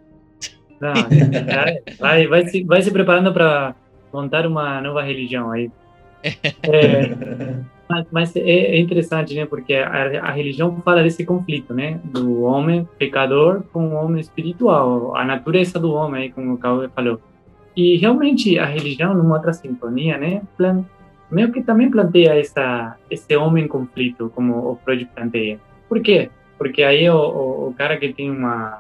B: Não, é, vai, vai, se, vai se preparando para montar uma nova religião aí. [laughs] É, mas, mas, é interessante, né? Porque a, a, religião fala desse conflito, né? Do homem pecador com o homem espiritual, a natureza do homem, como o Cauê falou. E realmente a religião, numa outra sintonia, né? Plan, meio que também planteia essa, esse homem conflito, como o Freud planteia. Por quê? Porque aí o, o, o cara que tem uma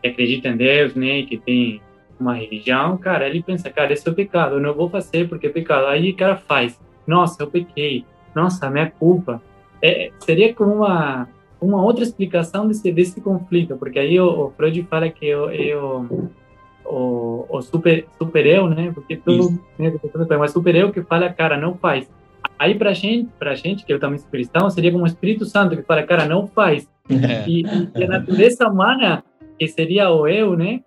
B: que acredita em Deus, né, que tem uma religião, cara, ele pensa, cara, esse é o pecado, eu não vou fazer porque é pecado. Aí o cara faz, nossa, eu pequei, nossa, minha culpa. É, seria como uma uma outra explicação desse desse conflito, porque aí o, o Freud fala que eu, eu o, o super super eu, né? Porque tudo, né, mas super eu que fala, cara, não faz. Aí pra gente, pra gente que eu também sou cristão, seria como o Espírito Santo que fala, cara, não faz. É. E, e a natureza humana que seria o eu, né?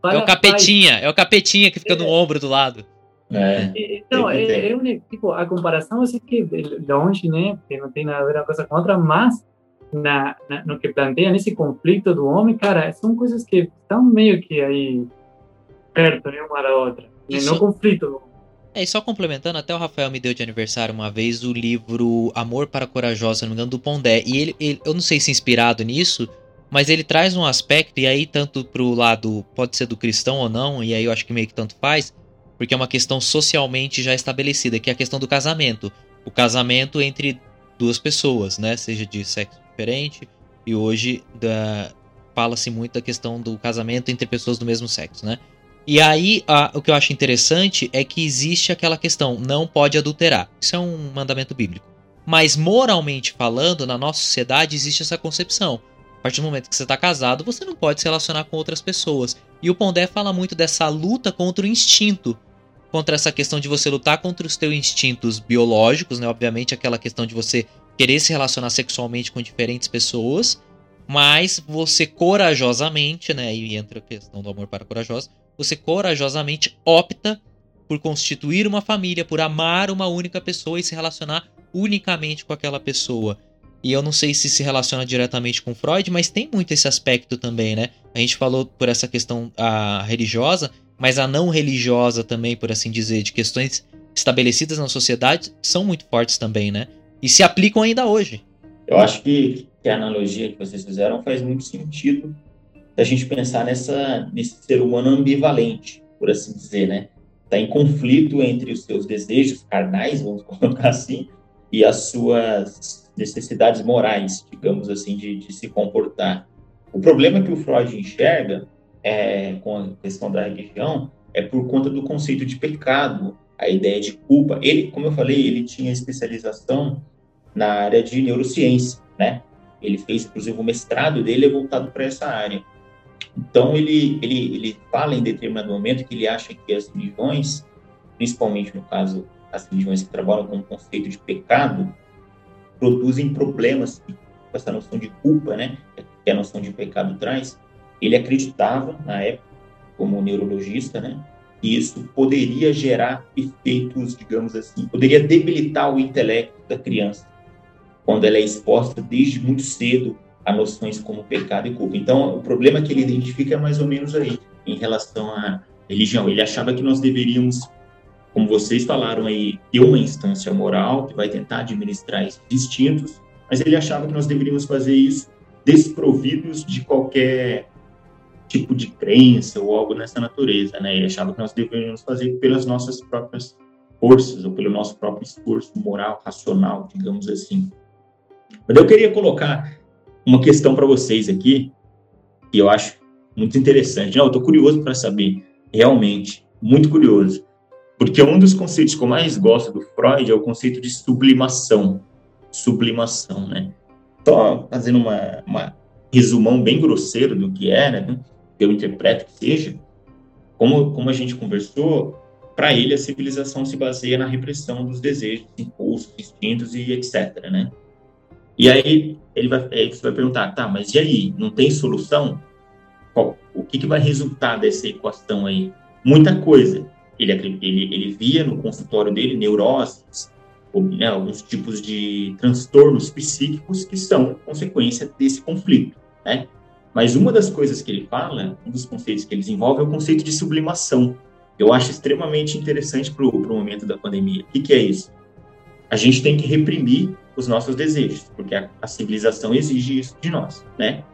A: Para, é o capetinha, é o capetinha que fica é. no ombro do lado.
B: É. Então, é, é, é, tipo, a comparação assim que longe, né? Que não tem nada a ver uma coisa com outra, mas na, na, no que planteia nesse conflito do homem, cara, são coisas que estão meio que aí perto, né, uma da outra. Isso... No conflito.
A: É, e só complementando, até o Rafael me deu de aniversário uma vez o livro Amor para Corajosa, se não me engano, do Pondé. E ele, ele, eu não sei se inspirado nisso, mas ele traz um aspecto, e aí tanto pro lado, pode ser do cristão ou não, e aí eu acho que meio que tanto faz, porque é uma questão socialmente já estabelecida, que é a questão do casamento. O casamento entre duas pessoas, né? Seja de sexo diferente, e hoje fala-se muito da questão do casamento entre pessoas do mesmo sexo, né? E aí, a, o que eu acho interessante é que existe aquela questão, não pode adulterar. Isso é um mandamento bíblico. Mas moralmente falando, na nossa sociedade existe essa concepção. A partir do momento que você está casado, você não pode se relacionar com outras pessoas. E o Pondé fala muito dessa luta contra o instinto. Contra essa questão de você lutar contra os teus instintos biológicos, né? Obviamente, aquela questão de você querer se relacionar sexualmente com diferentes pessoas. Mas você corajosamente, né? E entra a questão do amor para corajosa. Você corajosamente opta por constituir uma família, por amar uma única pessoa e se relacionar unicamente com aquela pessoa. E eu não sei se se relaciona diretamente com Freud, mas tem muito esse aspecto também, né? A gente falou por essa questão a religiosa, mas a não religiosa também, por assim dizer, de questões estabelecidas na sociedade, são muito fortes também, né? E se aplicam ainda hoje.
C: Eu acho que, que a analogia que vocês fizeram faz muito sentido a gente pensar nessa, nesse ser humano ambivalente, por assim dizer, né? Está em conflito entre os seus desejos carnais, vamos [laughs] colocar assim, e as suas necessidades morais, digamos assim, de, de se comportar. O problema que o Freud enxerga é, com a questão da religião é por conta do conceito de pecado, a ideia de culpa. Ele, como eu falei, ele tinha especialização na área de neurociência, né? Ele fez, inclusive, o mestrado dele é voltado para essa área. Então, ele, ele, ele fala em determinado momento que ele acha que as religiões, principalmente no caso, as religiões que trabalham com o conceito de pecado, produzem problemas com essa noção de culpa, né, que a noção de pecado traz. Ele acreditava, na época, como neurologista, né, que isso poderia gerar efeitos, digamos assim, poderia debilitar o intelecto da criança, quando ela é exposta desde muito cedo a noções como pecado e culpa. Então, o problema que ele identifica é mais ou menos aí, em relação à religião. Ele achava que nós deveríamos como vocês falaram aí, ter uma instância moral que vai tentar administrar esses instintos, mas ele achava que nós deveríamos fazer isso desprovidos de qualquer tipo de crença ou algo nessa natureza, né? Ele achava que nós deveríamos fazer pelas nossas próprias forças ou pelo nosso próprio esforço moral, racional, digamos assim. Mas eu queria colocar uma questão para vocês aqui, que eu acho muito interessante. Não, eu estou curioso para saber, realmente, muito curioso Porque um dos conceitos que eu mais gosto do Freud é o conceito de sublimação. Sublimação, né? Só fazendo uma, uma resumão bem grosseiro do que é, né? Eu interpreto que seja. Como, como a gente conversou, para ele a civilização se baseia na repressão dos desejos, impulsos, instintos e etc, né? E aí ele vai, aí você vai perguntar, tá, mas e aí? Não tem solução? Qual, o que, que vai resultar dessa equação aí? Muita coisa ele, ele, ele via no consultório dele neuroses, ou, né, alguns tipos de transtornos psíquicos que são consequência desse conflito, né? Mas uma das coisas que ele fala, um dos conceitos que ele desenvolve é o conceito de sublimação. Eu acho extremamente interessante para o momento da pandemia. O que, que, é isso? A gente tem que reprimir os nossos desejos, porque a, a civilização exige isso de nós, né?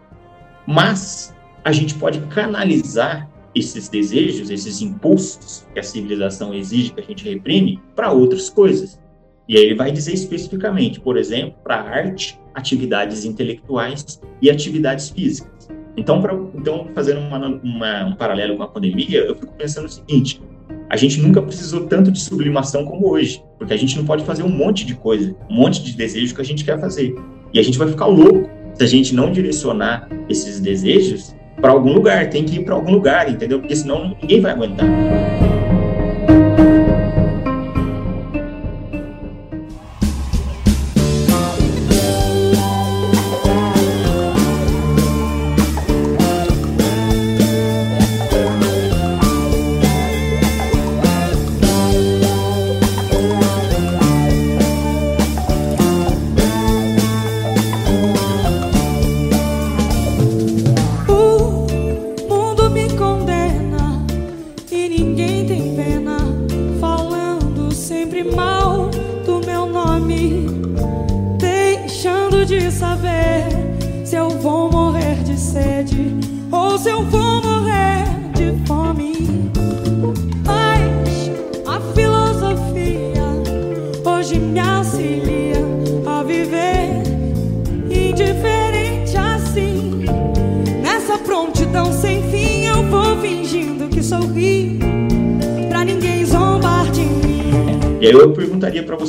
C: Mas a gente pode canalizar esses desejos, esses impulsos que a civilização exige que a gente reprime para outras coisas. E aí ele vai dizer especificamente, por exemplo, para arte, atividades intelectuais e atividades físicas. Então, pra, então fazendo uma, uma, um paralelo com a pandemia, eu fico pensando o seguinte: a gente nunca precisou tanto de sublimação como hoje, porque a gente não pode fazer um monte de coisa, um monte de desejo que a gente quer fazer. E a gente vai ficar louco se a gente não direcionar esses desejos para algum lugar, tem que ir para algum lugar, entendeu? Porque senão ninguém vai aguentar.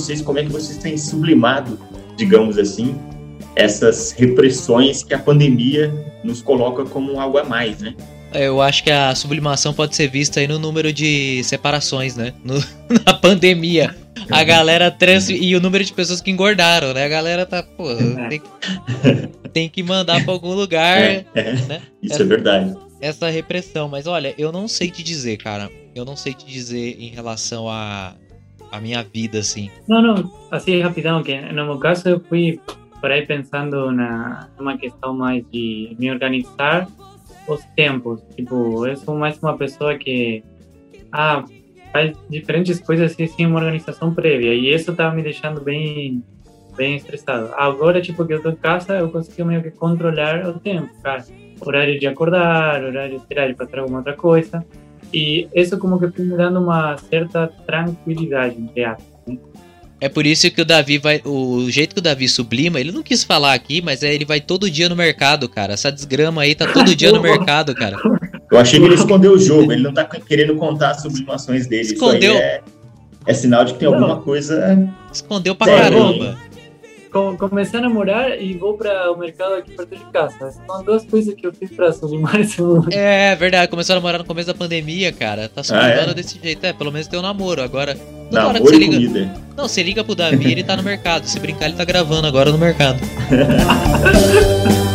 C: Vocês como é que vocês têm sublimado, digamos assim, essas repressões que a pandemia nos coloca como algo a mais, né?
A: Eu acho que a sublimação pode ser vista aí no número de separações, né? No, [laughs] na pandemia. A galera trans e o número de pessoas que engordaram, né? A galera tá, pô, [laughs] tem, tem que mandar para algum lugar, é,
C: é, né? Isso essa, é verdade.
A: Essa repressão, mas olha, eu não sei te dizer, cara. Eu não sei te dizer em relação a a minha vida, assim.
B: Não, não, assim, rapidão, que no meu caso eu fui por aí pensando na uma questão mais de me organizar os tempos. Tipo, eu sou mais uma pessoa que ah, faz diferentes coisas assim, sem uma organização prévia. E isso tá me deixando bem bem estressado. Agora, tipo, que eu tô em casa, eu consigo meio que controlar o tempo, cara. Horário de acordar, horário, de fazer alguma outra coisa. E isso como que foi me dando uma certa tranquilidade, entre aspas. Né?
A: É por isso que o Davi vai. O jeito que o Davi sublima, ele não quis falar aqui, mas é, ele vai todo dia no mercado, cara. Essa desgrama aí tá todo dia no [laughs] mercado, cara.
C: Eu achei que ele escondeu o jogo, ele não tá querendo contar as sublimações dele.
A: Escondeu.
C: É, é, sinal de que tem alguma coisa.
A: Escondeu pra caramba
B: comecei a namorar e vou para o mercado aqui perto de casa. São duas coisas que eu fiz para sublimar esse mundo.
A: É, verdade. Começou a namorar no começo da pandemia, cara. Tá sublimando ah, é? desse jeito. É, pelo menos tem um namoro. Agora,
C: toda namoro hora que você liga. Comida.
A: Não, você liga pro Davi, ele tá no mercado. Se brincar, ele tá gravando agora no mercado. [laughs]